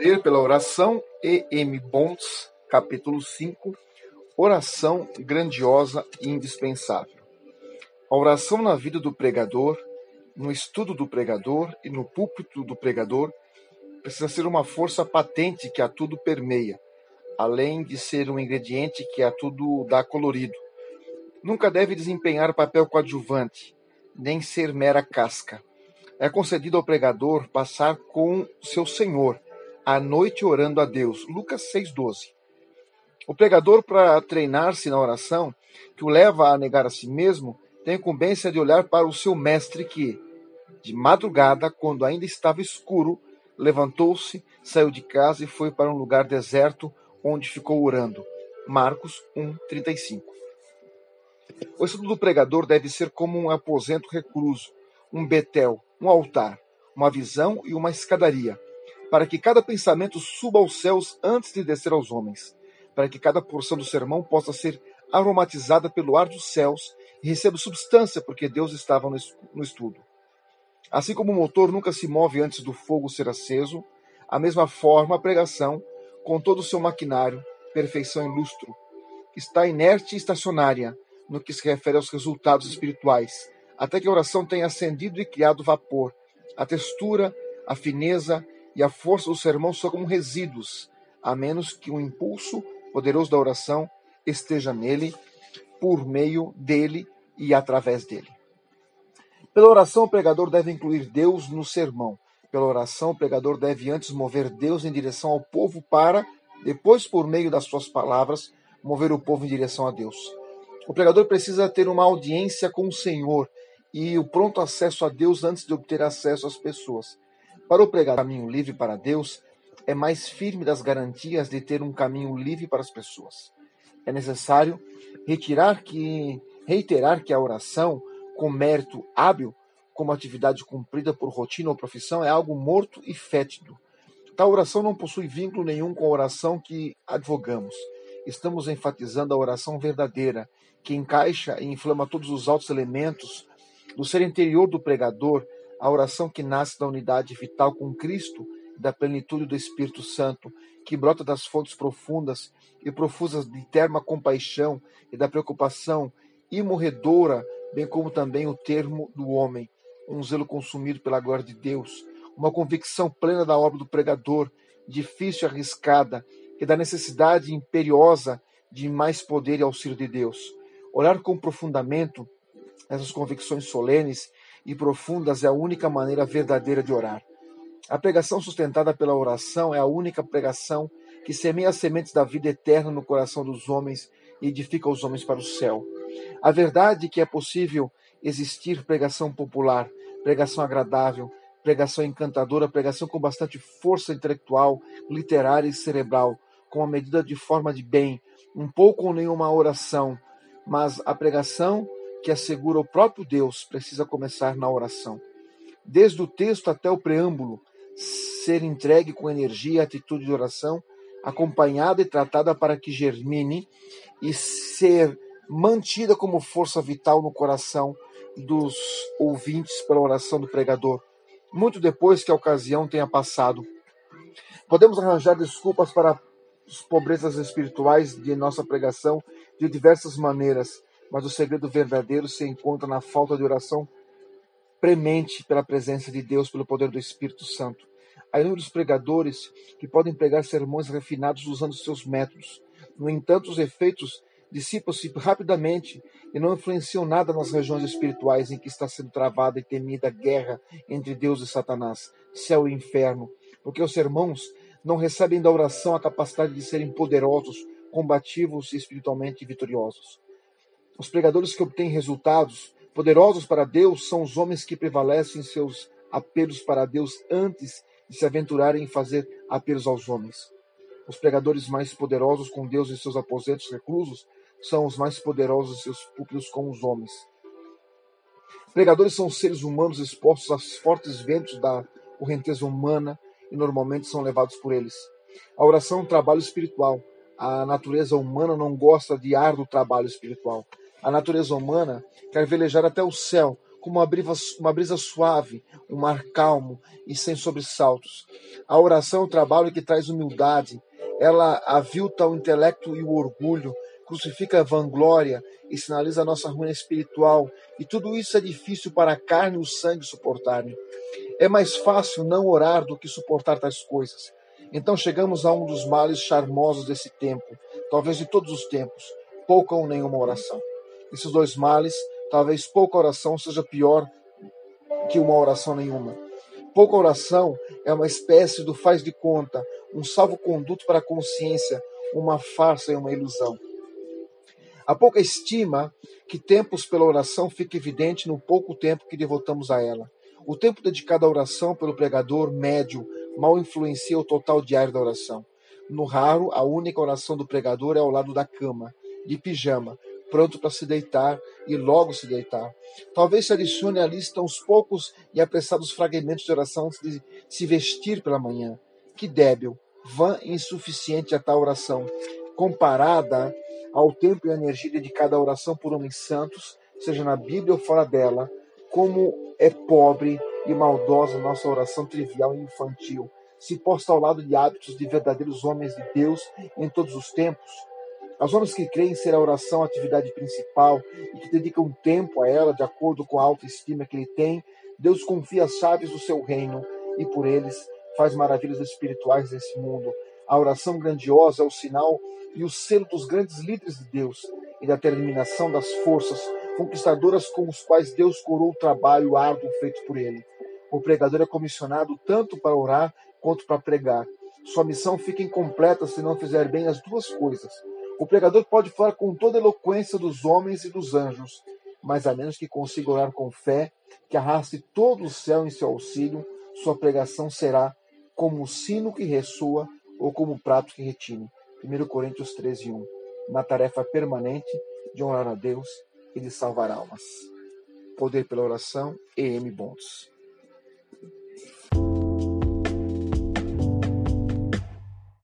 Poder pela Oração, E. M. Bonds, capítulo 5, Oração grandiosa e indispensável. A oração na vida do pregador, no estudo do pregador e no púlpito do pregador precisa ser uma força patente que a tudo permeia, além de ser um ingrediente que a tudo dá colorido. Nunca deve desempenhar papel coadjuvante, nem ser mera casca. É concedido ao pregador passar com seu Senhor a noite orando a Deus. Lucas 6,12. O pregador, para treinar-se na oração, que o leva a negar a si mesmo, tem a incumbência de olhar para o seu mestre que, de madrugada, quando ainda estava escuro, levantou-se, saiu de casa e foi para um lugar deserto, onde ficou orando. Marcos 1:35. O estudo do pregador deve ser como um aposento recluso, um betel, um altar, uma visão e uma escadaria, para que cada pensamento suba aos céus antes de descer aos homens, para que cada porção do sermão possa ser aromatizada pelo ar dos céus e receba substância, porque Deus estava no estudo. Assim como o motor nunca se move antes do fogo ser aceso, a mesma forma a pregação, com todo o seu maquinário, perfeição e lustro, está inerte e estacionária no que se refere aos resultados espirituais, até que a oração tenha acendido e criado vapor. A textura, a fineza e a força do sermão são como resíduos, a menos que o impulso poderoso da oração esteja nele, por meio dele e através dele. Pela oração, o pregador deve incluir Deus no sermão. Pela oração, o pregador deve antes mover Deus em direção ao povo para, depois, por meio das suas palavras, mover o povo em direção a Deus. O pregador precisa ter uma audiência com o Senhor e o pronto acesso a Deus antes de obter acesso às pessoas. Para o pregador, o caminho livre para Deus é mais firme das garantias de ter um caminho livre para as pessoas. É necessário retirar que, reiterar que a oração, com mérito hábil, como atividade cumprida por rotina ou profissão, é algo morto e fétido. Tal oração não possui vínculo nenhum com a oração que advogamos. Estamos enfatizando a oração verdadeira, que encaixa e inflama todos os altos elementos do ser interior do pregador, a oração que nasce da unidade vital com Cristo e da plenitude do Espírito Santo, que brota das fontes profundas e profusas de terma compaixão e da preocupação imorredora, bem como também o termo do homem, um zelo consumido pela glória de Deus, uma convicção plena da obra do pregador, difícil e arriscada, e da necessidade imperiosa de mais poder e auxílio de Deus. Orar com profundamento essas convicções solenes e profundas é a única maneira verdadeira de orar. A pregação sustentada pela oração é a única pregação que semeia as sementes da vida eterna no coração dos homens e edifica os homens para o céu. A verdade é que é possível existir pregação popular, pregação agradável, pregação encantadora, pregação com bastante força intelectual, literária e cerebral, com uma medida de forma de bem, um pouco ou nenhuma oração, mas a pregação que assegura o próprio Deus precisa começar na oração. Desde o texto até o preâmbulo, ser entregue com energia e atitude de oração, acompanhada e tratada para que germine e ser mantida como força vital no coração dos ouvintes pela oração do pregador, muito depois que a ocasião tenha passado. Podemos arranjar desculpas para as pobrezas espirituais de nossa pregação de diversas maneiras, mas o segredo verdadeiro se encontra na falta de oração premente pela presença de Deus, pelo poder do Espírito Santo. Há inúmeros pregadores que podem pregar sermões refinados usando seus métodos. No entanto, os efeitos dissipam-se rapidamente e não influenciam nada nas regiões espirituais em que está sendo travada e temida a guerra entre Deus e Satanás, céu e inferno, porque os sermões não recebem da oração a capacidade de serem poderosos, combativos e espiritualmente vitoriosos. Os pregadores que obtêm resultados poderosos para Deus são os homens que prevalecem em seus apelos para Deus antes de se aventurarem em fazer apelos aos homens. Os pregadores mais poderosos com Deus em seus aposentos reclusos são os mais poderosos em seus púlpitos com os homens. Pregadores são seres humanos expostos aos fortes ventos da correnteza humana e normalmente são levados por eles. A oração é um trabalho espiritual. A natureza humana não gosta de árduo trabalho espiritual. A natureza humana quer velejar até o céu, como uma brisa, uma brisa suave, um mar calmo e sem sobressaltos. A oração é um trabalho que traz humildade. Ela avilta o intelecto e o orgulho, crucifica a vanglória e sinaliza a nossa ruína espiritual. E tudo isso é difícil para a carne e o sangue suportarem. É mais fácil não orar do que suportar tais coisas. Então chegamos a um dos males charmosos desse tempo, talvez de todos os tempos, pouca ou nenhuma oração. Esses dois males, talvez pouca oração seja pior que uma oração nenhuma. Pouca oração é uma espécie do faz de conta, um salvo-conduto para a consciência, uma farsa e uma ilusão. A pouca estima que temos pela oração fica evidente no pouco tempo que devotamos a ela. O tempo dedicado à oração pelo pregador médio mal influencia o total diário da oração. No raro, a única oração do pregador é ao lado da cama, de pijama, pronto para se deitar e logo se deitar. Talvez se adicione à lista uns poucos e apressados fragmentos de oração antes de se vestir pela manhã. Que débil, vã e insuficiente a tal oração, comparada ao tempo e energia dedicada à oração por homens santos, seja na Bíblia ou fora dela, como é pobre e maldosa nossa oração trivial e infantil, se posta ao lado de hábitos de verdadeiros homens de Deus em todos os tempos. Aos homens que creem ser a oração a atividade principal e que dedicam tempo a ela de acordo com a autoestima que ele tem, Deus confia as chaves do seu reino e por eles faz maravilhas espirituais nesse mundo. A oração grandiosa é o sinal e o selo dos grandes líderes de Deus e da terminação das forças conquistadoras com os quais Deus coroou o trabalho árduo feito por ele. O pregador é comissionado tanto para orar quanto para pregar. Sua missão fica incompleta se não fizer bem as duas coisas. O pregador pode falar com toda a eloquência dos homens e dos anjos, mas a menos que consiga orar com fé, que arraste todo o céu em seu auxílio, sua pregação será como o sino que ressoa ou como o prato que retine. 1 Coríntios 13, 1. Na tarefa permanente de honrar a Deus e de salvar almas. Poder pela oração, E.M. Bontes.